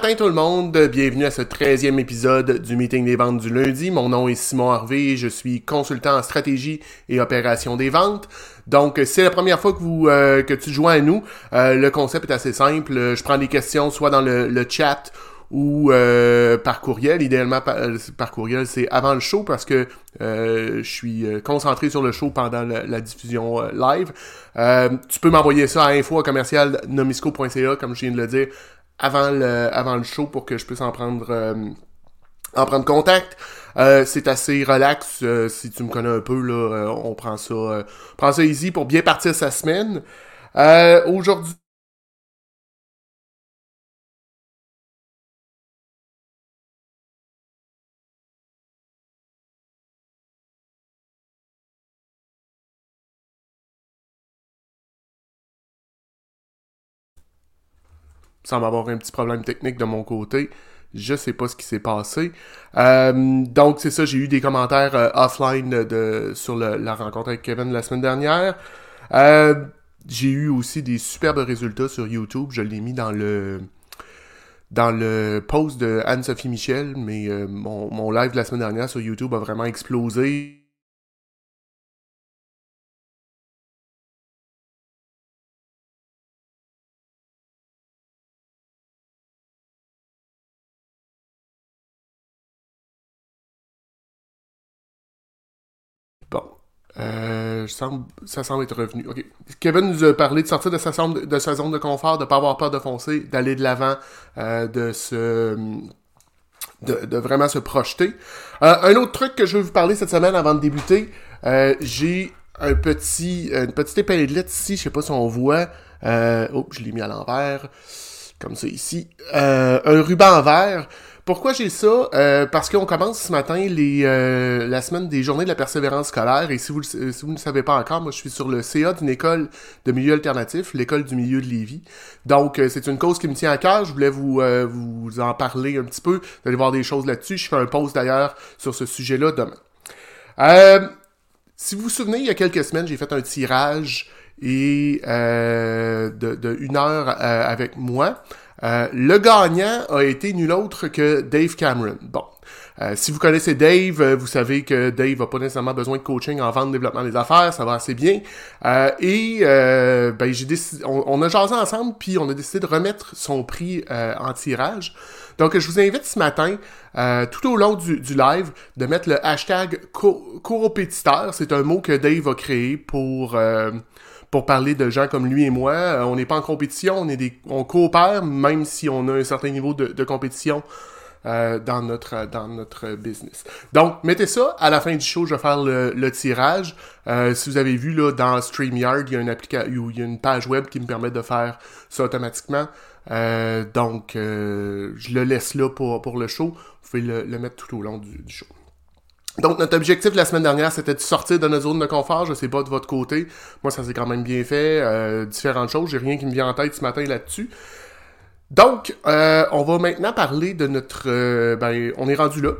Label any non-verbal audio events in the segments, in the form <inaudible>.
Matin tout le monde, bienvenue à ce 13e épisode du meeting des ventes du lundi. Mon nom est Simon Harvey, je suis consultant en stratégie et opération des ventes. Donc c'est la première fois que vous euh, que tu joins à nous. Euh, le concept est assez simple, je prends des questions soit dans le, chat ou euh, par courriel. Idéalement par, courriel, c'est avant le show parce que je suis concentré sur le show pendant la, diffusion live. tu peux m'envoyer ça à info commercial nomisco.ca comme je viens de le dire avant le, avant le show pour que je puisse en prendre, euh, en prendre contact. Euh, c'est assez relax. Euh, si tu me connais un peu, là, on prend ça, prend ça easy pour bien partir sa semaine. Aujourd'hui, sans avoir un petit problème technique de mon côté. Je sais pas ce qui s'est passé. Euh, donc c'est ça, j'ai eu des commentaires euh, offline de, sur la rencontre avec Kevin la semaine dernière. Euh, j'ai eu aussi des superbes résultats sur YouTube. Je l'ai mis dans le dans le post de Anne-Sophie Michel, mais mon, mon live de la semaine dernière sur YouTube a vraiment explosé. Euh, ça semble être revenu. Kevin nous a parlé de sortir de sa, zone de, confort, de ne pas avoir peur de foncer, d'aller de l'avant, euh, de se... De, vraiment se projeter. Euh, un autre truc que je veux vous parler cette semaine avant de débuter, j'ai un petit, une petite épinglette ici, je sais pas si on voit. oh, je l'ai mis à l'envers, comme ça ici. un ruban vert. Pourquoi j'ai ça? Euh, parce qu'on commence ce matin euh, la semaine des journées de la persévérance scolaire. Et si vous, ne savez pas encore, moi je suis sur le CA d'une école de milieu alternatif, l'école du milieu de Lévis. Donc euh, c'est une cause qui me tient à cœur. Je voulais vous, vous en parler un petit peu. Vous allez voir des choses là-dessus. Je fais un post d'ailleurs sur ce sujet-là demain. si vous vous souvenez, il y a quelques semaines, j'ai fait un tirage et de, de, une heure avec moi. Euh, le gagnant a été nul autre que Dave Cameron. Bon. Euh, si vous connaissez Dave, euh, vous savez que Dave n'a pas nécessairement besoin de coaching en vente, développement des affaires, ça va assez bien. et ben, j'ai décidé, on, a jasé ensemble, puis on a décidé de remettre son prix en tirage. Donc, je vous invite ce matin, tout au long du, live, de mettre le hashtag co C'est un mot que Dave a créé pour pour parler de gens comme lui et moi. Euh, on n'est pas en compétition, on est des, on coopère, même si on a un certain niveau de, compétition euh, dans notre dans notre business. Donc, mettez ça à la fin du show. Je vais faire le, tirage. Euh, si vous avez vu là dans Streamyard, il y a une application, il y a une page web qui me permet de faire ça automatiquement. donc, je le laisse là pour, pour le show. Vous pouvez le, mettre tout au long du show. Donc, notre objectif la semaine dernière, c'était de sortir de notre zone de confort. Je sais pas de votre côté. Moi, ça s'est quand même bien fait. Euh, différentes choses. J'ai rien qui me vient en tête ce matin là-dessus. Donc, euh, on va maintenant parler de notre... Euh, ben, on est rendu là.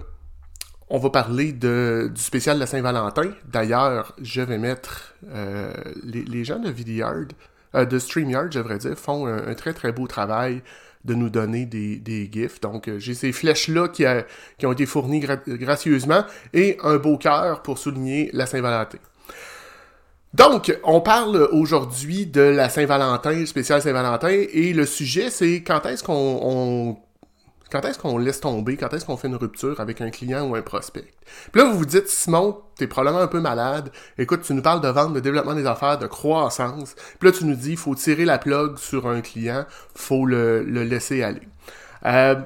On va parler de, du spécial de la Saint-Valentin. D'ailleurs, je vais mettre... Les, gens de Vidyard, de StreamYard, je devrais dire, font un très très beau travail de nous donner des, des gifs. Donc, euh, j'ai ces flèches-là qui, qui, ont été fournies gracieusement et un beau cœur pour souligner la Saint-Valentin. Donc, on parle aujourd'hui de la Saint-Valentin, spécial Saint-Valentin, et le sujet, c'est quand est-ce qu'on quand est-ce qu'on laisse tomber? Quand est-ce qu'on fait une rupture avec un client ou un prospect? Puis là, vous vous dites, Simon, t'es probablement un peu malade. Écoute, tu nous parles de vente, de développement des affaires, de croissance. Puis là, tu nous dis, faut tirer la plug sur un client, faut le, laisser aller. Euh,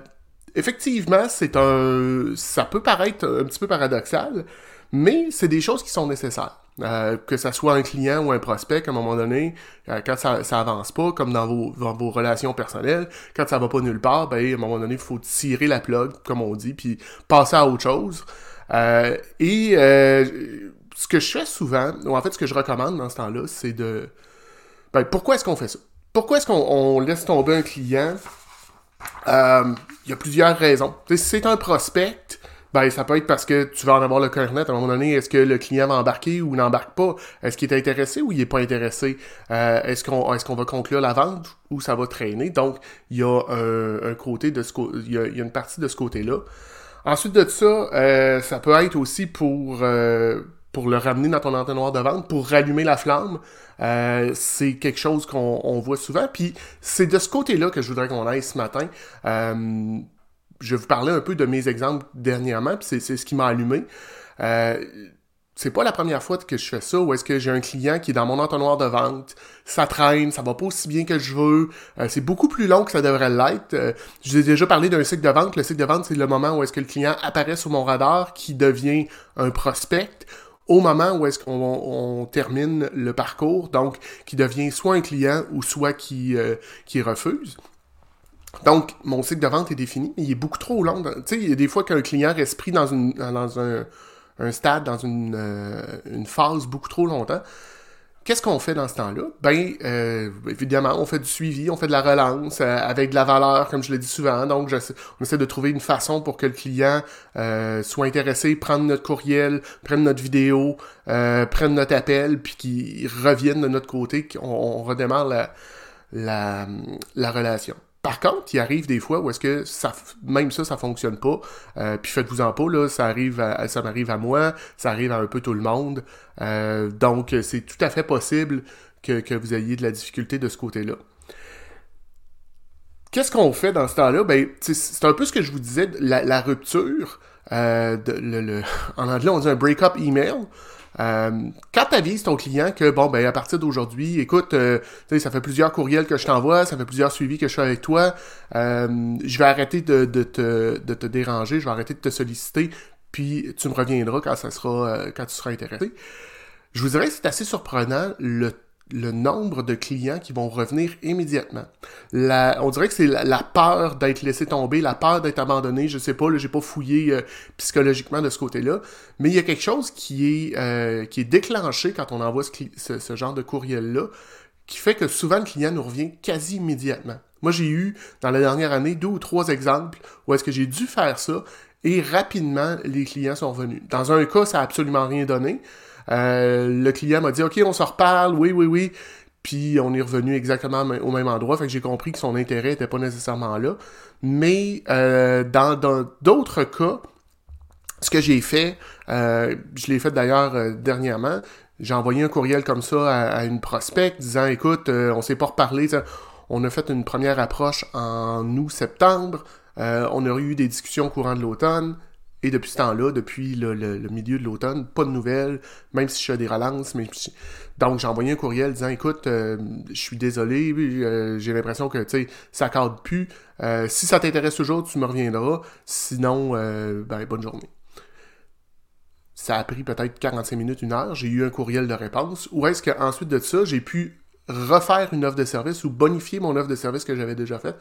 effectivement, c'est un, ça peut paraître un petit peu paradoxal, mais c'est des choses qui sont nécessaires. Euh, que ça soit un client ou un prospect, à un moment donné, euh, quand ça, ça avance pas, comme dans vos, dans vos relations personnelles, quand ça va pas nulle part, ben, à un moment donné, il faut tirer la plug, comme on dit, puis passer à autre chose. Euh, et ce que je fais souvent, ou en fait ce que je recommande dans ce temps-là, c'est de... Ben, pourquoi est-ce qu'on fait ça? Pourquoi est-ce qu'on laisse tomber un client? Il y a plusieurs raisons. C'est un prospect, Ben, ça peut être parce que tu vas en avoir le cœur net à un moment donné. Est-ce que le client va embarquer ou n'embarque pas? Est-ce qu'il est intéressé ou il est pas intéressé? Euh, est-ce qu'on est-ce qu'on va conclure la vente ou ça va traîner? Donc, il y a un, côté de ce il y, a, une partie de ce côté-là. Ensuite de ça, euh, ça peut être aussi pour euh, pour le ramener dans ton entonnoir de vente, pour rallumer la flamme. c'est quelque chose qu'on voit souvent. Puis c'est de ce côté-là que je voudrais qu'on aille ce matin je vous parler un peu de mes exemples dernièrement, puis c'est ce qui m'a allumé. Euh, c'est pas la première fois que je fais ça, où est-ce que j'ai un client qui est dans mon entonnoir de vente, ça traîne, ça va pas aussi bien que je veux, euh, c'est beaucoup plus long que ça devrait l'être. Euh, je vous ai déjà parlé d'un cycle de vente. Le cycle de vente, c'est le moment où est-ce que le client apparaît sur mon radar, qui devient un prospect, au moment où est-ce qu'on termine le parcours, donc qui devient soit un client ou soit qui, euh, qui refuse. Donc, mon cycle de vente est défini, mais il est beaucoup trop long. Tu sais, il y a des fois qu'un client reste pris dans, une, dans un, un stade, dans une, euh, une phase beaucoup trop longtemps. Qu'est-ce qu'on fait dans ce temps-là? Ben, euh, évidemment, on fait du suivi, on fait de la relance euh, avec de la valeur, comme je l'ai dit souvent. Donc, on essaie de trouver une façon pour que le client soit intéressé, prenne notre courriel, prenne notre vidéo, prenne notre appel, puis qu'il revienne de notre côté, qu'on on redémarre la, la, la relation. Par contre, il arrive des fois où est-ce que ça, même ça, ça fonctionne pas. Euh, puis faites-vous en pas, là, ça arrive, à, ça m'arrive à moi, ça arrive à un peu tout le monde. Euh, donc, c'est tout à fait possible que, vous ayez de la difficulté de ce côté-là. Qu'est-ce qu'on fait dans ce temps-là? Ben, c'est un peu ce que je vous disais, la, rupture. Euh, le, <laughs> en anglais, on dit un break-up email. Euh, quand tu avises ton client que, bon, ben, à partir d'aujourd'hui, écoute, euh, ça fait plusieurs courriels que je t'envoie, ça fait plusieurs suivis que je fais avec toi, euh, je vais arrêter de, te, de te déranger, je vais arrêter de te solliciter, puis tu me reviendras quand ça sera, quand tu seras intéressé. Je vous dirais que c'est assez surprenant le le nombre de clients qui vont revenir immédiatement. On dirait que c'est la, peur d'être laissé tomber, la peur d'être abandonné. Je sais pas, là, j'ai pas fouillé euh, psychologiquement de ce côté-là, mais il y a quelque chose qui est euh, qui déclenché quand on envoie ce, ce, genre de courriel-là, qui fait que souvent le client nous revient quasi immédiatement. Moi, j'ai eu dans la dernière année deux ou trois exemples où est-ce que j'ai dû faire ça et rapidement les clients sont revenus. Dans un cas, ça a absolument rien donné. Euh, le client m'a dit, OK, on se reparle, oui, oui, oui. Puis on est revenu exactement au même endroit. Fait que j'ai compris que son intérêt n'était pas nécessairement là. Mais euh, dans d'autres cas, ce que j'ai fait, euh, je l'ai fait d'ailleurs dernièrement, j'ai envoyé un courriel comme ça à, une prospect disant écoute, on s'est pas reparlé, on a fait une première approche en août-septembre, on a eu des discussions au courant de l'automne, et depuis ce temps-là, depuis le, milieu de l'automne, pas de nouvelles, même si je fais des relances. Donc, j'ai envoyé un courriel disant Écoute, euh, je suis désolé, euh, j'ai l'impression que ça cadre plus. Euh, si ça t'intéresse toujours, tu me reviendras. Sinon, ben, bonne journée. Ça a pris peut-être 45 minutes, une heure. J'ai eu un courriel de réponse. Ou est-ce qu'ensuite de ça, j'ai pu refaire une offre de service ou bonifier mon offre de service que j'avais déjà faite?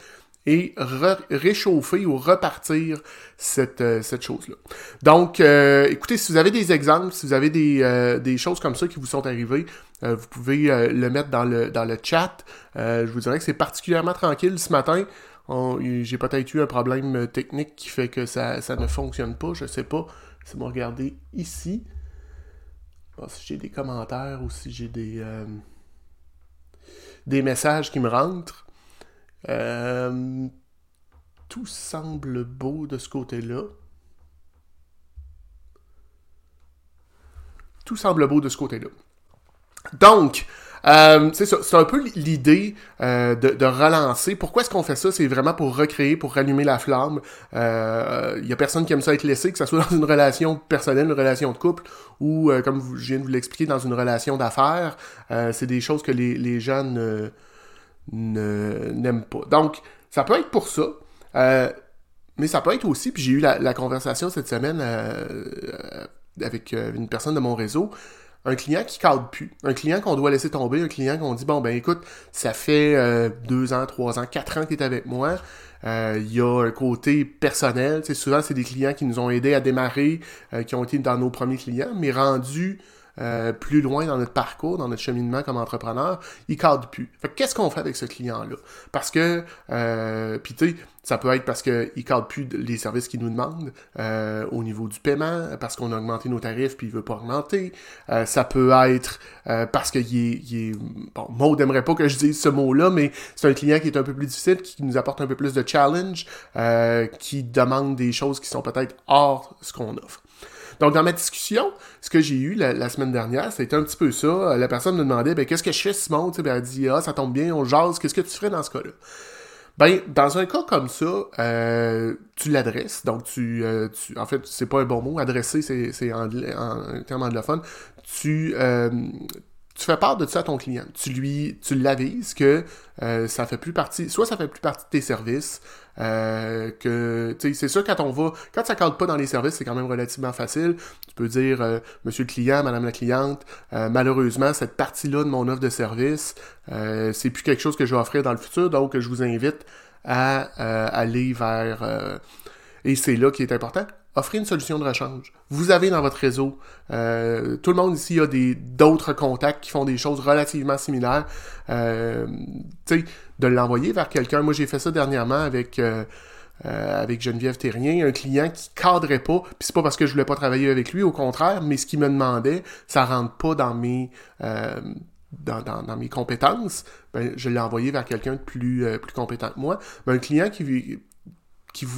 Et réchauffer ou repartir cette, euh, cette chose-là. Donc, euh, écoutez, si vous avez des exemples, si vous avez des, euh, des choses comme ça qui vous sont arrivées, vous pouvez le mettre dans le, dans le chat. je vous dirais que c'est particulièrement tranquille ce matin. J'ai peut-être eu un problème technique qui fait que ça, ça ne fonctionne pas, je sais pas. C'est moi regarder ici. si j'ai des commentaires ou si j'ai des des messages qui me rentrent. Euh, tout semble beau de ce côté-là. Tout semble beau de ce côté-là. Donc, euh, c'est un peu l'idée euh, de, relancer. Pourquoi est-ce qu'on fait ça? C'est vraiment pour recréer, pour rallumer la flamme. Il euh, a personne qui aime ça être laissé, que ce soit <laughs> dans une relation personnelle, une relation de couple, ou comme je viens de vous l'expliquer, dans une relation d'affaires. c'est des choses que les, les gens n'aiment pas. Donc, ça peut être pour ça. mais ça peut être aussi, puis j'ai eu la, conversation cette semaine avec une personne de mon réseau, un client qui cadre plus, un client qu'on doit laisser tomber, un client qu'on dit bon ben écoute, ça fait euh, deux ans, trois ans, quatre ans que tu es avec moi. Euh, il y a un côté personnel. souvent, c'est des clients qui nous ont aidés à démarrer, euh, qui ont été dans nos premiers clients, mais rendus euh, plus loin dans notre parcours, dans notre cheminement comme entrepreneur, il cadre plus. Qu'est-ce qu'on fait avec ce client-là? Parce que, euh, puis tu sais, ça peut être parce qu'il cadre plus les services qu'il nous demande euh, au niveau du paiement, parce qu'on a augmenté nos tarifs puis il veut pas augmenter. Euh, ça peut être parce qu'il est, il. Bon, Maud n'aimerait pas que je dise ce mot-là, mais c'est un client qui est un peu plus difficile, qui nous apporte un peu plus de challenge, qui demande des choses qui sont peut-être hors ce qu'on offre. Donc, dans ma discussion, ce que j'ai eu la, semaine dernière, c'était un petit peu ça. La personne me demandait, ben, qu'est-ce que je fais, Simon? ben, elle dit, ah, ça tombe bien, on jase, qu'est-ce que tu ferais dans ce cas-là? Ben, dans un cas comme ça, euh, tu l'adresses. Donc, tu, euh, tu, en fait, c'est pas un bon mot. Adresser, c'est en, en terme anglophone. Tu, euh, tu fais part de ça à ton client. Tu lui, tu l'avises que euh, ça fait plus partie, soit ça fait plus partie de tes services, euh, que, tu sais, c'est sûr quand on va, quand ça cadre pas dans les services, c'est quand même relativement facile. Tu peux dire, euh, Monsieur le client, Madame la cliente, malheureusement cette partie-là de mon offre de service, c'est plus quelque chose que je vais offrir dans le futur, donc je vous invite à aller vers et c'est là qui est important offrez une solution de rechange. Vous avez dans votre réseau, euh, tout le monde ici a des d'autres contacts qui font des choses relativement similaires. Euh, de l'envoyer vers quelqu'un. Moi, j'ai fait ça dernièrement avec euh, avec Geneviève Terrien, un client qui cadrait pas. Puis c'est pas parce que je voulais pas travailler avec lui, au contraire, mais ce qu'il me demandait, ça rentre pas dans mes compétences, ben, je l'ai envoyé vers quelqu'un de plus, compétent que moi. Mais un client qui,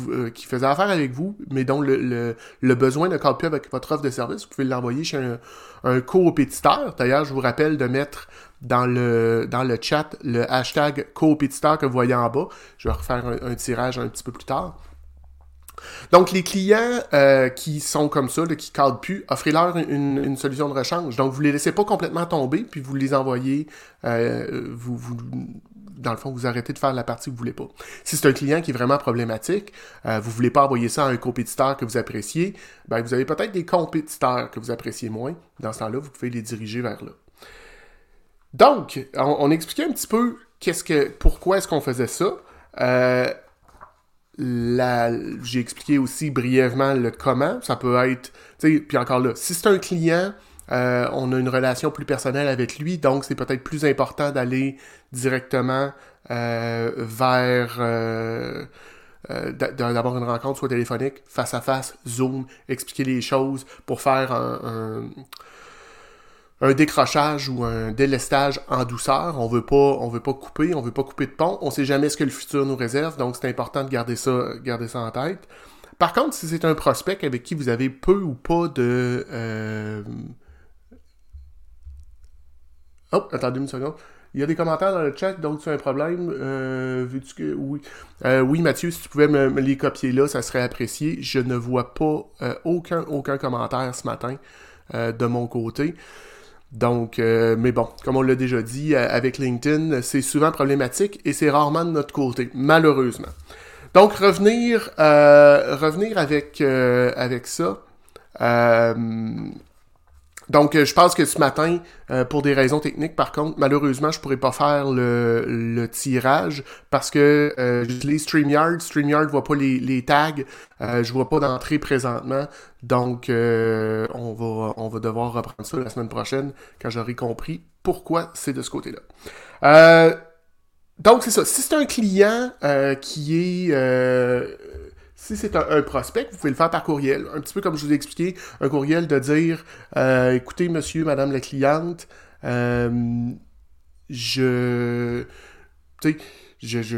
euh, qui faisait affaire avec vous, mais dont le, besoin ne cadre plus avec votre offre de service, vous pouvez l'envoyer chez un, un coopétiteur. D'ailleurs, je vous rappelle de mettre dans le, dans le chat le hashtag coopétiteur que vous voyez en bas. Je vais refaire un, tirage un petit peu plus tard. Donc, les clients euh, qui sont comme ça, qui cadrent plus, offrez-leur une, solution de rechange. Donc, vous ne les laissez pas complètement tomber, puis vous les envoyez, euh, vous, dans le fond, vous arrêtez de faire la partie que vous voulez pas. Si c'est un client qui est vraiment problématique, euh, vous voulez pas envoyer ça à un compétiteur que vous appréciez, ben vous avez peut-être des compétiteurs que vous appréciez moins. Dans ce temps-là, vous pouvez les diriger vers là. Donc, on, expliquait un petit peu qu'est-ce que, pourquoi est-ce qu'on faisait ça. Euh, j'ai expliqué aussi brièvement le comment. Ça peut être, puis encore là, si c'est un client euh, on a une relation plus personnelle avec lui, donc c'est peut-être plus important d'aller directement euh, vers euh, d'avoir une rencontre soit téléphonique, face à face, Zoom, expliquer les choses pour faire un, décrochage ou un délestage en douceur. On veut pas, on veut pas couper, on veut pas couper de pont. On sait jamais ce que le futur nous réserve, donc c'est important de garder ça, garder ça en tête. Par contre, si c'est un prospect avec qui vous avez peu ou pas de Oh, attendez une seconde. Il y a des commentaires dans le chat, donc tu as un problème. Euh, que. Oui. Euh, oui, Mathieu, si tu pouvais me, les copier là, ça serait apprécié. Je ne vois pas euh, aucun, aucun commentaire ce matin de mon côté. Donc, mais bon, comme on l'a déjà dit, avec LinkedIn, c'est souvent problématique et c'est rarement de notre côté, malheureusement. Donc, revenir, revenir avec, avec ça. Donc, euh, je pense que ce matin, euh, pour des raisons techniques, par contre, malheureusement, je pourrais pas faire le, tirage parce que euh, j'utilise StreamYard. StreamYard voit pas les, les tags. Euh, je vois pas d'entrée présentement. Donc, on, va, on va devoir reprendre ça la semaine prochaine quand j'aurai compris pourquoi c'est de ce côté-là. donc, c'est ça. Si c'est un client qui est si c'est un, prospect, vous pouvez le faire par courriel. Un petit peu comme je vous ai expliqué, un courriel de dire euh, écoutez, monsieur, madame la cliente, euh, je. Tu sais, je,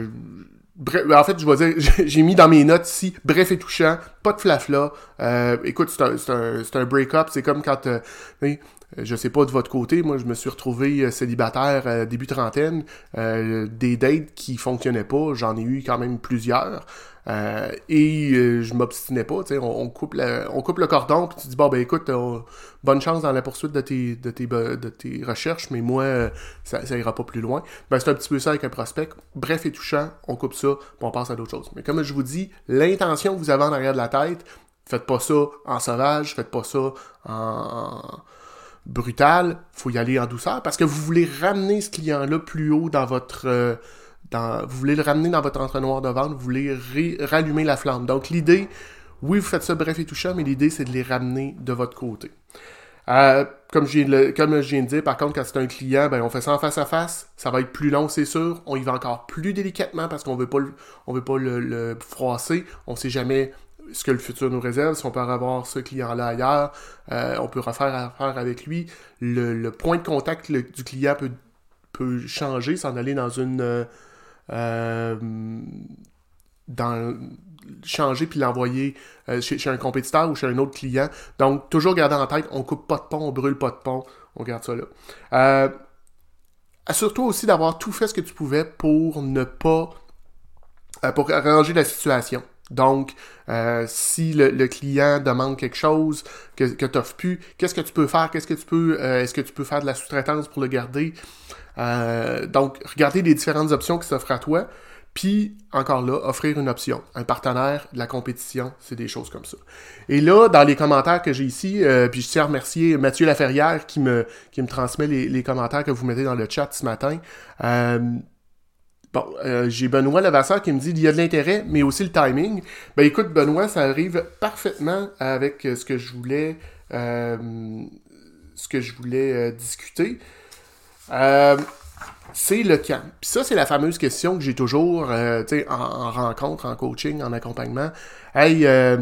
Bref, en fait, je vais dire, <laughs> j'ai mis dans mes notes ici, bref et touchant, pas de flafla. Euh, écoute, c'est un, un, break-up, c'est comme quand, euh, je sais pas de votre côté, moi je me suis retrouvé euh, célibataire euh, début trentaine, des dates qui fonctionnaient pas, j'en ai eu quand même plusieurs. Euh, et euh, je m'obstinais pas, tu sais, on, coupe le, on coupe le cordon, puis tu dis, bon, ben écoute, bonne chance dans la poursuite de tes, de tes, de tes recherches, mais moi, euh, ça, ça ira pas plus loin. Ben, c'est un petit peu ça avec un prospect. Bref et touchant, on coupe ça, puis on passe à d'autres choses. Mais comme je vous dis, l'intention que vous avez en arrière de la tête, faites pas ça en sauvage, faites pas ça en, brutal, faut y aller en douceur, parce que vous voulez ramener ce client-là plus haut dans votre vous voulez le ramener dans votre entonnoir de vente, vous voulez rallumer la flamme. Donc l'idée, oui, vous faites ça bref et touchant, mais l'idée, c'est de les ramener de votre côté. Euh, comme, je viens de, comme je viens de dire, par contre, quand c'est un client, ben, on fait ça en face à face. Ça va être plus long, c'est sûr. On y va encore plus délicatement parce qu'on veut pas on veut pas le, froisser. On sait jamais ce que le futur nous réserve, si on peut avoir ce client-là ailleurs, euh, on peut refaire affaire avec lui. Le, point de contact du client peut, peut changer, s'en aller dans une... Euh, dans changer puis l'envoyer euh, chez, un compétiteur ou chez un autre client. Donc, toujours garder en tête, on coupe pas de pont, on brûle pas de pont, on garde ça là. Euh, Assure-toi aussi d'avoir tout fait ce que tu pouvais pour ne pas... Euh, pour arranger la situation. Donc, euh, si le, client demande quelque chose que, que tu n'offres plus, qu'est-ce que tu peux faire? Qu'est-ce que tu peux. Est-ce que tu peux faire de la sous-traitance pour le garder? donc, regarder les différentes options qui s'offrent à toi. Puis, encore là, offrir une option, un partenaire, de la compétition, c'est des choses comme ça. Et là, dans les commentaires que j'ai ici, euh, puis je tiens à remercier Mathieu Laferrière qui me, qui me transmet les, commentaires que vous mettez dans le chat ce matin. Euh, bon, euh, j'ai Benoît Levasseur qui me dit il y a de l'intérêt, mais aussi le timing. Ben écoute, Benoît, ça arrive parfaitement avec ce que je voulais, ce que je voulais discuter. Euh, c'est le camp. Puis ça, c'est la fameuse question que j'ai toujours euh, en, en, rencontre, en coaching, en accompagnement. Hey, euh,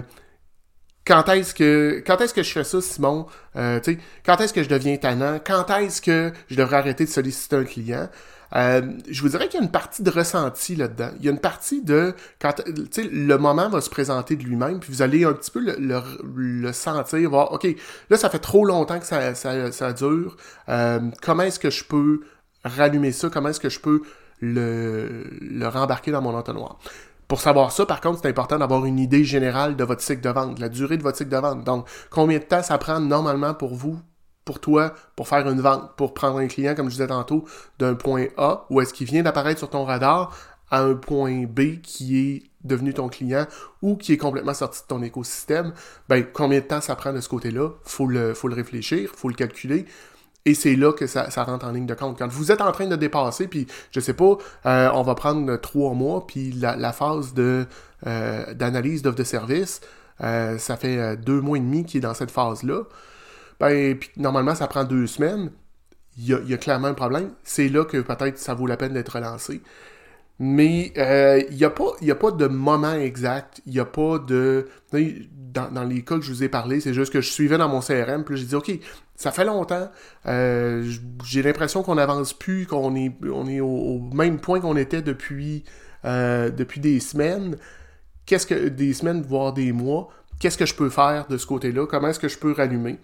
quand est-ce que quand est-ce que je fais ça, Simon? Euh, quand est-ce que je deviens tannant? Quand est-ce que je devrais arrêter de solliciter un client? Je vous dirais qu'il y a une partie de ressenti là-dedans. Il y a une partie de quand le moment va se présenter de lui-même, puis vous allez un petit peu le, sentir, voir, OK, là, ça fait trop longtemps que ça, dure. comment est-ce que je peux rallumer ça, comment est-ce que je peux le, le rembarquer dans mon entonnoir? Pour savoir ça, par contre, c'est important d'avoir une idée générale de votre cycle de vente, la durée de votre cycle de vente. Donc, combien de temps ça prend normalement pour vous, pour toi, pour faire une vente, pour prendre un client, comme je disais tantôt, d'un point A, où est-ce qu'il vient d'apparaître sur ton radar, à un point B qui est devenu ton client ou qui est complètement sorti de ton écosystème, ben combien de temps ça prend de ce côté-là? Faut le, faut le réfléchir, faut le calculer, et c'est là que ça, rentre en ligne de compte. Quand vous êtes en train de dépasser, puis je sais pas, euh, on va prendre trois mois, puis la, phase euh, d'analyse d'offre de service, euh, ça fait deux mois et demi qui est dans cette phase-là. Ben, puis normalement, ça prend deux semaines. Il y a, clairement un problème. C'est là que peut-être ça vaut la peine d'être relancé. Mais il euh, n'y a, pas, a pas de moment exact, il n'y a pas de... Dans, les cas que je vous ai parlé, c'est juste que je suivais dans mon CRM, puis j'ai dit, OK, ça fait longtemps, euh, j'ai l'impression qu'on n'avance plus, qu'on est, on est au, même point qu'on était depuis, euh, depuis des semaines. Qu'est-ce que... Des semaines, voire des mois. Qu'est-ce que je peux faire de ce côté-là? Comment est-ce que je peux rallumer?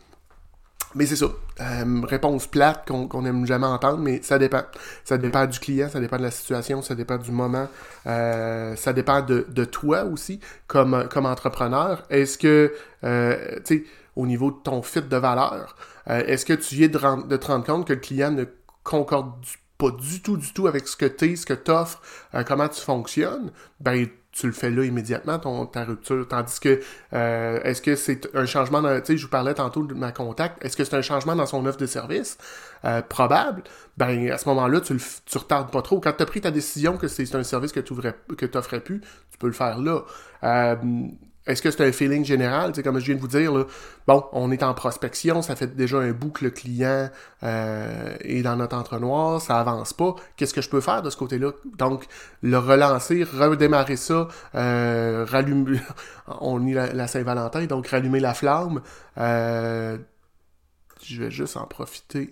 Mais c'est ça. Euh, réponse plate qu'on n'aime jamais entendre, mais ça dépend. Ça dépend du client, ça dépend de la situation, ça dépend du moment, euh, ça dépend de, toi aussi comme, comme entrepreneur. Est-ce que, euh, tu sais, au niveau de ton fit de valeur, est-ce que tu viens de, de, te rendre compte que le client ne concorde pas du tout, du tout avec ce que tu es, ce que tu offres, comment tu fonctionnes? Ben, tu le fais là immédiatement, ton, ta rupture. Tandis que, euh, est-ce que c'est un changement, tu sais, je vous parlais tantôt de ma contact, est-ce que c'est un changement dans son offre de service? Euh, probable. Ben, à ce moment-là, tu, le, tu retardes pas trop. Quand tu as pris ta décision que c'est un service que tu n'offrais plus, tu peux le faire là. Euh, est-ce que c'est un feeling général? Comme je viens de vous dire, là, bon, on est en prospection, ça fait déjà un bout que le client euh, est dans notre entonnoir, ça avance pas. Qu'est-ce que je peux faire de ce côté-là? Donc, le relancer, redémarrer ça, euh, rallumer, <laughs> on est la, Saint-Valentin, donc rallumer la flamme. Euh, je vais juste en profiter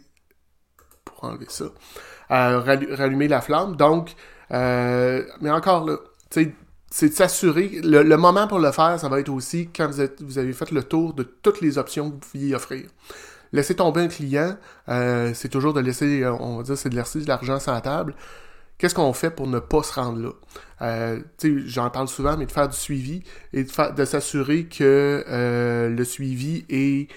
pour enlever ça. rallumer la flamme. Donc, mais encore là, tu sais, c'est de s'assurer. Le, moment pour le faire, ça va être aussi quand vous, avez fait le tour de toutes les options que vous pouviez offrir. Laisser tomber un client, euh, c'est toujours de laisser, euh, on va dire, c'est de laisser de l'argent sur la table. Qu'est-ce qu'on fait pour ne pas se rendre là? Euh, J'en parle souvent, mais de faire du suivi et de, de s'assurer que euh, le suivi est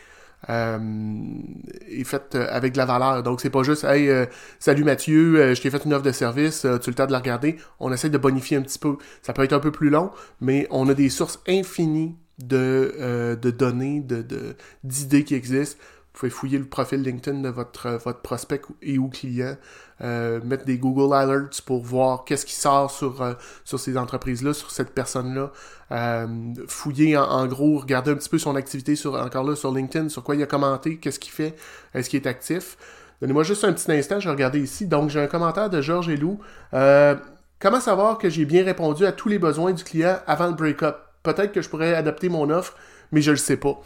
est faite euh, avec de la valeur. Donc, c'est pas juste, hey, euh, salut Mathieu, je t'ai fait une offre de service, tu le temps de la regarder. On essaie de bonifier un petit peu. Ça peut être un peu plus long, mais on a des sources infinies de, de données, d'idées de, d'idées qui existent Vous pouvez fouiller le profil LinkedIn de votre, votre prospect et ou client, euh, mettre des Google Alerts pour voir qu'est-ce qui sort sur, euh, sur ces entreprises-là, sur cette personne-là. Euh, fouiller en, gros, regarder un petit peu son activité sur, encore là sur LinkedIn, sur quoi il a commenté, qu'est-ce qu'il fait, est-ce qu'il est actif. Donnez-moi juste un petit instant, je vais regarder ici. Donc, j'ai un commentaire de Georges Elou. comment savoir que j'ai bien répondu à tous les besoins du client avant le break-up? Peut-être que je pourrais adapter mon offre, mais je ne le sais pas.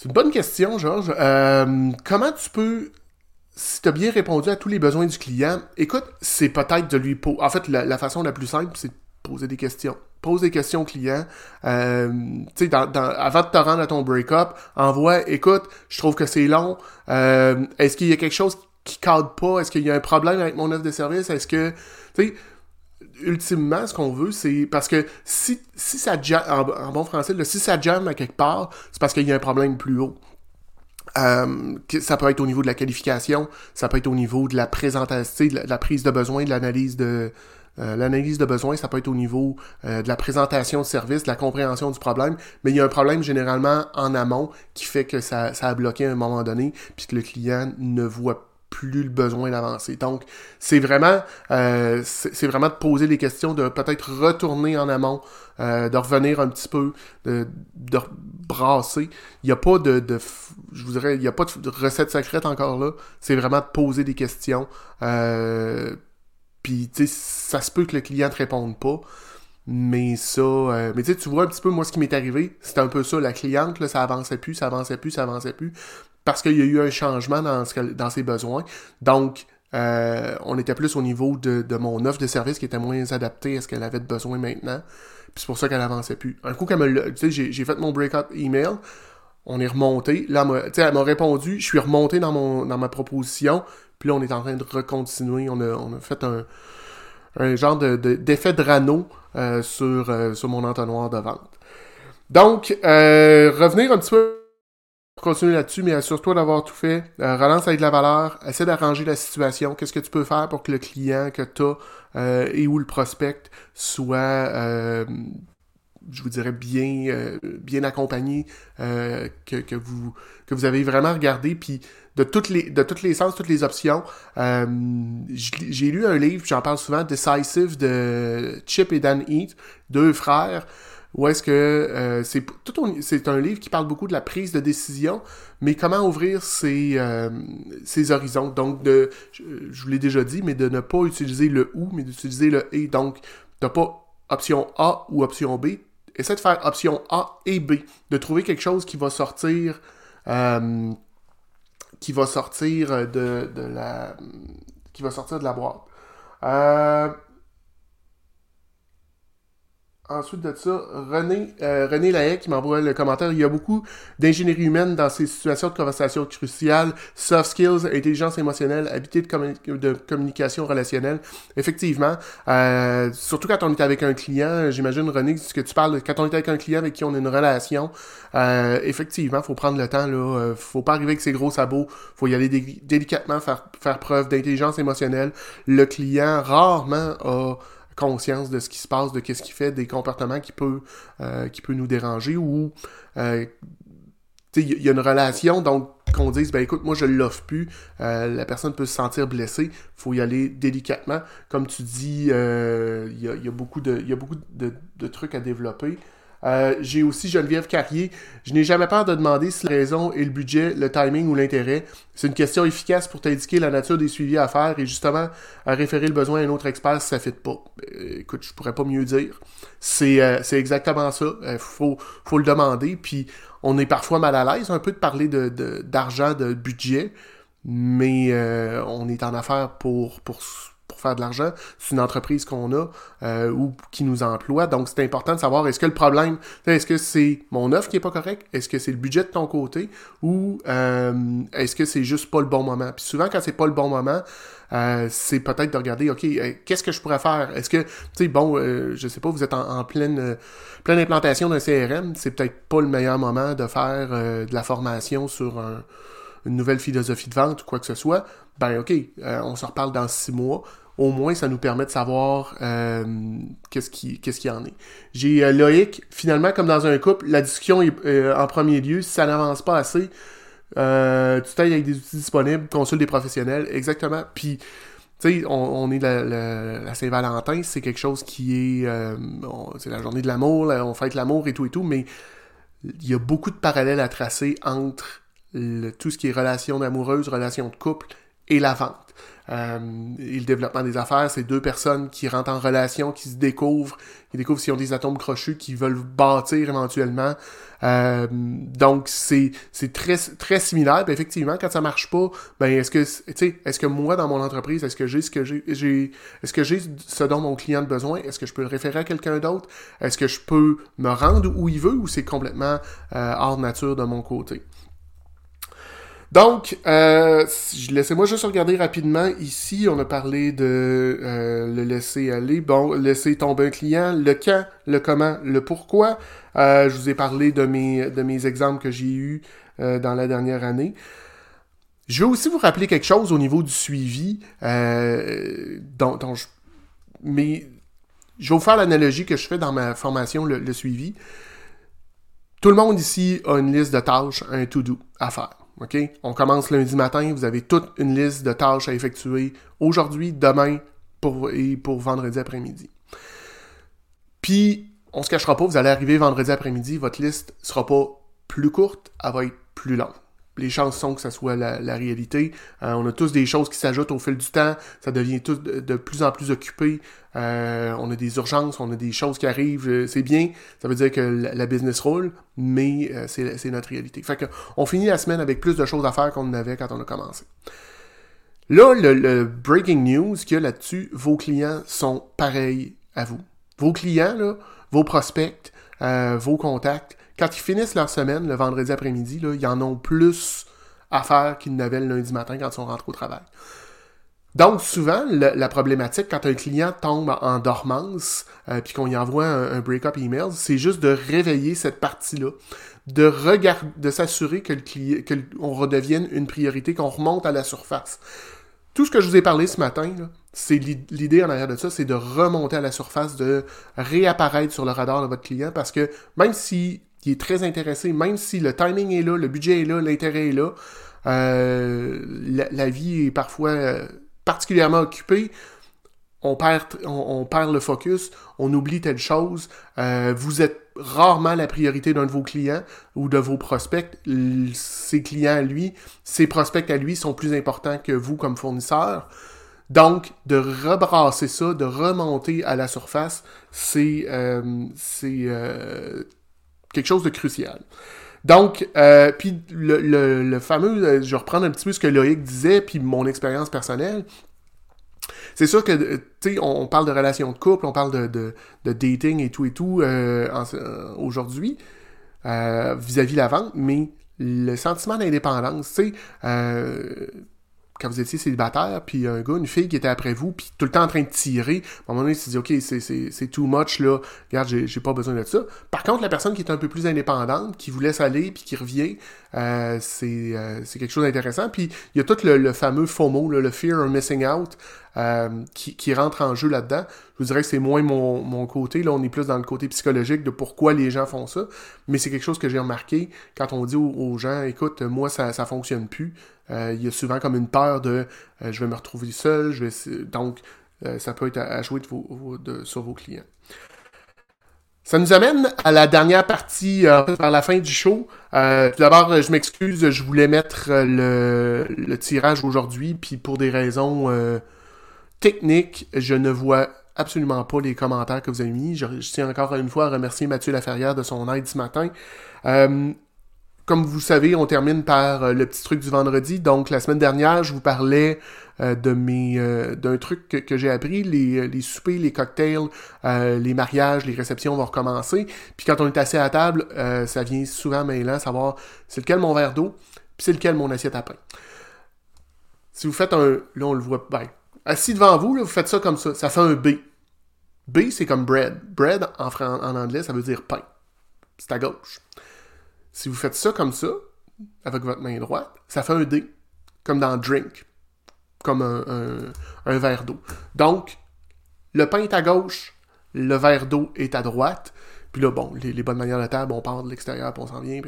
C'est une bonne question, Georges. comment tu peux si tu as bien répondu à tous les besoins du client, écoute, c'est peut-être de lui poser. En fait, la, façon la plus simple, c'est de poser des questions. Pose des questions au client. Euh, tu sais, avant de te rendre à ton break-up, envoie, écoute, je trouve que c'est long. Euh, est-ce qu'il y a quelque chose qui cadre pas? Est-ce qu'il y a un problème avec mon offre de service? Est-ce que, tu sais, ultimement, ce qu'on veut, c'est parce que si, si ça jamme, en, bon français, si ça jamme à quelque part, c'est parce qu'il y a un problème plus haut. Euh, ça peut être au niveau de la qualification, ça peut être au niveau de la présentation, de la, prise de besoin, de l'analyse de euh, l'analyse de besoin, ça peut être au niveau euh, de la présentation de service, de la compréhension du problème, mais il y a un problème généralement en amont qui fait que ça, ça a bloqué à un moment donné, puis que le client ne voit plus le besoin d'avancer. Donc, c'est vraiment, euh, c'est vraiment de poser des questions, de peut-être retourner en amont, euh, de revenir un petit peu, de, de brasser. Il n'y a pas de, de, je vous dirais, il n'y a pas de recette secrète encore là. C'est vraiment de poser des questions. Euh, puis, tu sais, ça se peut que le client ne te réponde pas. Mais ça, euh, mais tu tu vois un petit peu moi ce qui m'est arrivé, c'était un peu ça, la cliente, là, ça avançait plus, ça avançait plus, ça avançait plus parce qu'il y a eu un changement dans, ses besoins. Donc, euh, on était plus au niveau de, mon offre de service qui était moins adaptée à ce qu'elle avait de besoin maintenant. Puis c'est pour ça qu'elle avançait plus. Un coup, tu sais, j'ai fait mon breakout email, on est remonté. Là, elle m'a répondu, je suis remonté dans, ma proposition. Puis là, on est en train de recontinuer. On a, fait un, genre d'effet de, de, euh, euh, sur mon entonnoir de vente. Donc, revenir un petit peu continuer là-dessus, mais assure-toi d'avoir tout fait. Euh, relance avec de la valeur. Essaie d'arranger la situation. Qu'est-ce que tu peux faire pour que le client que tu as euh, et ou le prospect soit, euh, je vous dirais, bien, bien accompagné, que, vous, que vous avez vraiment regardé, puis de toutes les, de toutes les sens, toutes les options. J'ai lu un livre, j'en parle souvent, Decisive de Chip et Dan Heath, deux frères. Ou est-ce que euh, c'est un livre qui parle beaucoup de la prise de décision, mais comment ouvrir ses, euh, horizons. Donc, de, je, vous l'ai déjà dit, mais de ne pas utiliser le ou, mais d'utiliser le et. Donc, de pas option A ou option B. Essaie de faire option A et B. De trouver quelque chose qui va sortir. Euh, qui va sortir de, de la. qui va sortir de la boîte. Euh, Ensuite de ça, René, euh, René qui m'envoie le commentaire. Il y a beaucoup d'ingénierie humaine dans ces situations de conversation cruciales, soft skills, intelligence émotionnelle, habitude de, communication relationnelle. Effectivement, euh, surtout quand on est avec un client, j'imagine René, ce que tu parles, quand on est avec un client avec qui on a une relation, euh, effectivement, faut prendre le temps là, euh, faut pas arriver avec ses gros sabots, faut y aller délicatement, faire, faire preuve d'intelligence émotionnelle. Le client rarement a conscience de ce qui se passe, de qu'est-ce qui fait, des comportements qui peut, euh, nous déranger ou euh, il y a une relation, donc qu'on dise, ben écoute, moi je l'offre plus, euh, la personne peut se sentir blessée, faut y aller délicatement. Comme tu dis, il y a, beaucoup, de, y a beaucoup de trucs à développer. Euh, j'ai aussi Geneviève Carrier. Je n'ai jamais peur de demander si la raison est le budget, le timing ou l'intérêt. C'est une question efficace pour t'indiquer la nature des suivis à faire et justement à référer le besoin à un autre expert ça ne fit pas. Euh, écoute, je pourrais pas mieux dire. C'est euh, exactement ça. Il faut, faut le demander. Puis on est parfois mal à l'aise un peu de parler d'argent, de, de, budget, mais on est en affaire pour, pour faire de l'argent. C'est une entreprise qu'on a euh, ou qui nous emploie. Donc, c'est important de savoir est-ce que le problème, est-ce que c'est mon offre qui est pas correcte? Est-ce que c'est le budget de ton côté? Ou euh, est-ce que c'est juste pas le bon moment? Puis souvent, quand c'est pas le bon moment, euh, c'est peut-être de regarder, OK, qu'est-ce que je pourrais faire? Est-ce que, tu sais, bon, je sais pas, vous êtes en, pleine, pleine implantation d'un CRM, c'est peut-être pas le meilleur moment de faire de la formation sur une nouvelle philosophie de vente ou quoi que ce soit. Ben, OK, on se reparle dans six mois au moins ça nous permet de savoir euh, qu'est-ce qui qu'est-ce qu'il y en est. J'ai euh, Loïc, finalement, comme dans un couple, la discussion est euh, en premier lieu. Si ça n'avance pas assez, tu t'ailles avec des outils disponibles, consulte des professionnels, exactement. Puis, tu sais, on, est la, Saint-Valentin, c'est quelque chose qui est... C'est la journée de l'amour, on fête l'amour et tout et tout, mais il y a beaucoup de parallèles à tracer entre tout ce qui est relations amoureuses, relations de couple et la vente. Euh, et le développement des affaires, c'est deux personnes qui rentrent en relation, qui se découvrent, qui découvrent s'ils ont des atomes crochus, qui veulent bâtir éventuellement. Euh, donc c'est c'est très très similaire. Puis effectivement, quand ça marche pas, ben est-ce que tu sais, est-ce que moi dans mon entreprise, est-ce que j'ai ce que j'ai, est-ce que j'ai ce dont mon client a besoin? Est-ce que je peux le référer à quelqu'un d'autre? Est-ce que je peux me rendre où il veut ou c'est complètement euh, hors nature de mon côté? Donc, euh, laissez-moi juste regarder rapidement. Ici, on a parlé de euh, le laisser aller, bon, laisser tomber un client, le quand, le comment, le pourquoi. Euh, je vous ai parlé de mes, de mes exemples que j'ai eus euh, dans la dernière année. Je vais aussi vous rappeler quelque chose au niveau du suivi, euh, dont, dont je, mais je vais vous faire l'analogie que je fais dans ma formation, le, le suivi. Tout le monde ici a une liste de tâches, un to-do à faire. OK? On commence lundi matin, vous avez toute une liste de tâches à effectuer aujourd'hui, demain et pour vendredi après-midi. Puis, on se cachera pas, vous allez arriver vendredi après-midi, votre liste sera pas plus courte, elle va être plus longue les chances sont que ça soit la, réalité. Euh, on a tous des choses qui s'ajoutent au fil du temps, ça devient tout de, plus en plus occupé. Euh, on a des urgences, on a des choses qui arrivent, euh, c'est bien, ça veut dire que la, business roule, mais c'est notre réalité. Fait que on finit la semaine avec plus de choses à faire qu'on avait quand on a commencé. Là, le, breaking news qu'il y a là-dessus, vos clients sont pareils à vous. Vos clients, vos prospects, vos contacts, quand ils finissent leur semaine le vendredi après-midi, ils en ont plus à faire qu'ils n'avaient le lundi matin quand ils sont rentrés au travail. Donc, souvent, la problématique, quand un client tombe en dormance, euh, puis qu'on y envoie un, break-up email, c'est juste de réveiller cette partie-là, de regarder, de s'assurer que qu'on redevienne une priorité, qu'on remonte à la surface. Tout ce que je vous ai parlé ce matin, c'est l'idée en arrière de ça, c'est de remonter à la surface, de réapparaître sur le radar de votre client, parce que même si qui est très intéressé, même si le timing est là, le budget est là, l'intérêt est là, euh, la, vie est parfois euh, particulièrement occupée, on perd, on, perd le focus, on oublie telle chose, euh, vous êtes rarement la priorité d'un de vos clients ou de vos prospects. Ses clients à lui, ses prospects à lui sont plus importants que vous comme fournisseur. Donc, de rebrasser ça, de remonter à la surface, c'est c'est quelque chose de crucial. Donc, euh, puis le, fameux, euh, je vais reprendre un petit peu ce que Loïc disait, puis mon expérience personnelle. C'est sûr que, euh, tu sais, on, parle de relations de couple, on parle de, de, dating et tout et tout aujourd'hui, vis-à-vis la vente, mais le sentiment d'indépendance, tu sais, quand vous étiez célibataire, puis un gars, une fille qui était après vous, puis tout le temps en train de tirer, à un moment donné, il s'est dit, OK, c'est too much, là, regarde, j'ai pas besoin de ça. Par contre, la personne qui est un peu plus indépendante, qui vous laisse aller, puis qui revient, euh, euh, c'est quelque chose d'intéressant. Puis il y a tout le, fameux FOMO, le Fear of Missing Out, euh, qui, rentre en jeu là-dedans. Je vous dirais que c'est moins mon, mon, côté, là, on est plus dans le côté psychologique de pourquoi les gens font ça, mais c'est quelque chose que j'ai remarqué quand on dit aux, gens, écoute, moi, ça, ça fonctionne plus. Euh, il y a souvent comme une peur de euh, je vais me retrouver seul, je vais donc euh, ça peut être à, jouer sur vos clients. Ça nous amène à la dernière partie, vers la fin du show. tout d'abord, je m'excuse, je voulais mettre le, tirage aujourd'hui, puis pour des raisons techniques, je ne vois absolument pas les commentaires que vous avez mis. Je, tiens encore une fois à remercier Mathieu Laferrière de son aide ce matin. Comme vous savez, on termine par euh, le petit truc du vendredi. Donc, la semaine dernière, je vous parlais euh, de mes euh, d'un truc que, j'ai appris. Les, les, soupers, les cocktails, les mariages, les réceptions vont recommencer. Puis quand on est assis à table, ça vient souvent mêlant, savoir c'est lequel mon verre d'eau, puis c'est lequel mon assiette à pain. Si vous faites un... Là, on le voit bien. Assis devant vous, là, vous faites ça comme ça. Ça fait un B. B, c'est comme bread. Bread, en, en anglais, ça veut dire pain. C'est à gauche. Si vous faites ça comme ça, avec votre main droite, ça fait un D, comme dans drink, comme un, verre d'eau. Donc, le pain est à gauche, le verre d'eau est à droite. Puis là, bon, les, bonnes manières de table, on part de l'extérieur, puis on s'en vient,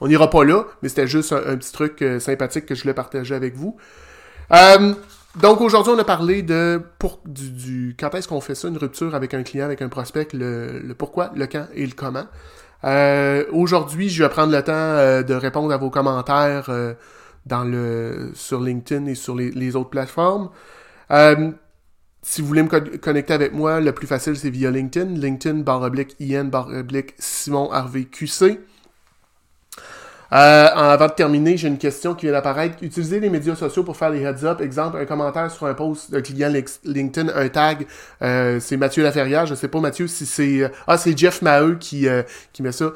on n'ira pas là, mais c'était juste un, petit truc sympathique que je voulais partager avec vous. Donc aujourd'hui, on a parlé de pour, du, quand est-ce qu'on fait ça, une rupture avec un client, avec un prospect, le, pourquoi, le quand et le comment. aujourd'hui, je vais prendre le temps de répondre à vos commentaires dans le, sur LinkedIn et sur les, autres plateformes. Euh, si vous voulez me connecter avec moi, le plus facile, c'est via LinkedIn. LinkedIn, barre oblique, IN, barre oblique, Simon Harvey QC. Euh, avant de terminer, j'ai une question qui vient d'apparaître. Utilisez les médias sociaux pour faire les heads-up. Exemple, un commentaire sur un post de client LinkedIn, un tag. Euh, c'est Mathieu Laferrière. Je sais pas, Mathieu, si c'est... Euh, ah, c'est Jeff Maheu qui, qui met ça.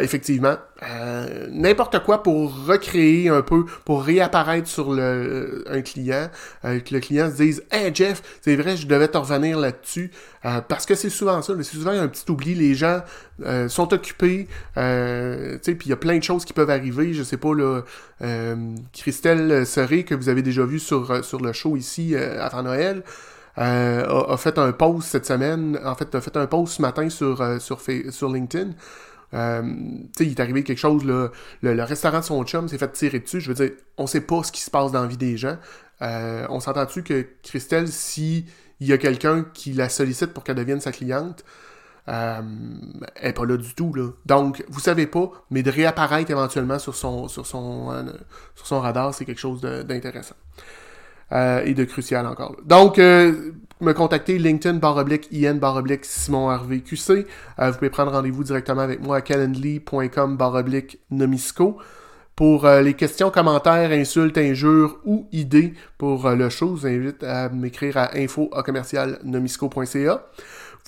effectivement. N'importe quoi pour recréer un peu, pour réapparaître sur le, un client. que le client se dise « Hey Jeff, c'est vrai, je devais te revenir là-dessus. parce que c'est souvent ça. C'est souvent un petit oubli. Les gens sont occupés. puis il y a plein de choses qui peuvent arriver. Je sais pas, là, euh, Christelle Serré, que vous avez déjà vu sur, euh, sur le show ici euh, avant Noël, a, fait un post cette semaine. En fait, a fait un post ce matin sur, sur, sur LinkedIn. Il est arrivé quelque chose, le, restaurant de son chum s'est fait tirer dessus. Je veux dire, on sait pas ce qui se passe dans la vie des gens. on s'entend-tu que Christelle, si il y a quelqu'un qui la sollicite pour qu'elle devienne sa cliente, euh, elle n'est pas là du tout. Donc, vous savez pas, mais de réapparaître éventuellement sur son, euh, radar, c'est quelque chose d'intéressant. Euh, et de crucial encore. Donc, me contacter LinkedIn barre oblique IN barre oblique Simon Harvey QC. vous pouvez prendre rendez-vous directement avec moi à calendly.com barre oblique Nomisco. Pour les questions, commentaires, insultes, injures ou idées pour le show, je vous invite à m'écrire à info nomisco.ca.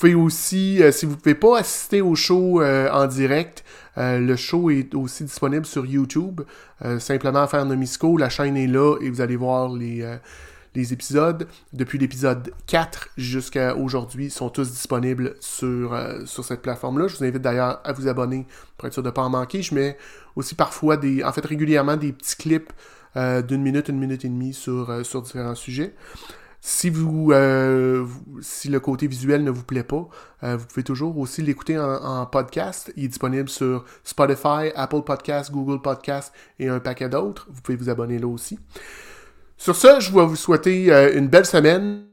Vous pouvez aussi, euh, si vous ne pouvez pas assister au show euh, en direct, euh, le show est aussi disponible sur YouTube. simplement faire Nomisco, la chaîne est là et vous allez voir les, les épisodes. Depuis l'épisode 4 jusqu'à aujourd'hui, sont tous disponibles sur, sur cette plateforme-là. Je vous invite d'ailleurs à vous abonner pour être sûr de ne pas en manquer. Je mets aussi parfois des, en fait régulièrement des petits clips d'une minute, une minute et demie sur, sur différents sujets. Si vous, euh, si le côté visuel ne vous plaît pas, euh, vous pouvez toujours aussi l'écouter en, podcast. Il est disponible sur Spotify, Apple Podcast, Google Podcast et un paquet d'autres. Vous pouvez vous abonner là aussi. Sur ce, je vais vous souhaiter euh, une belle semaine.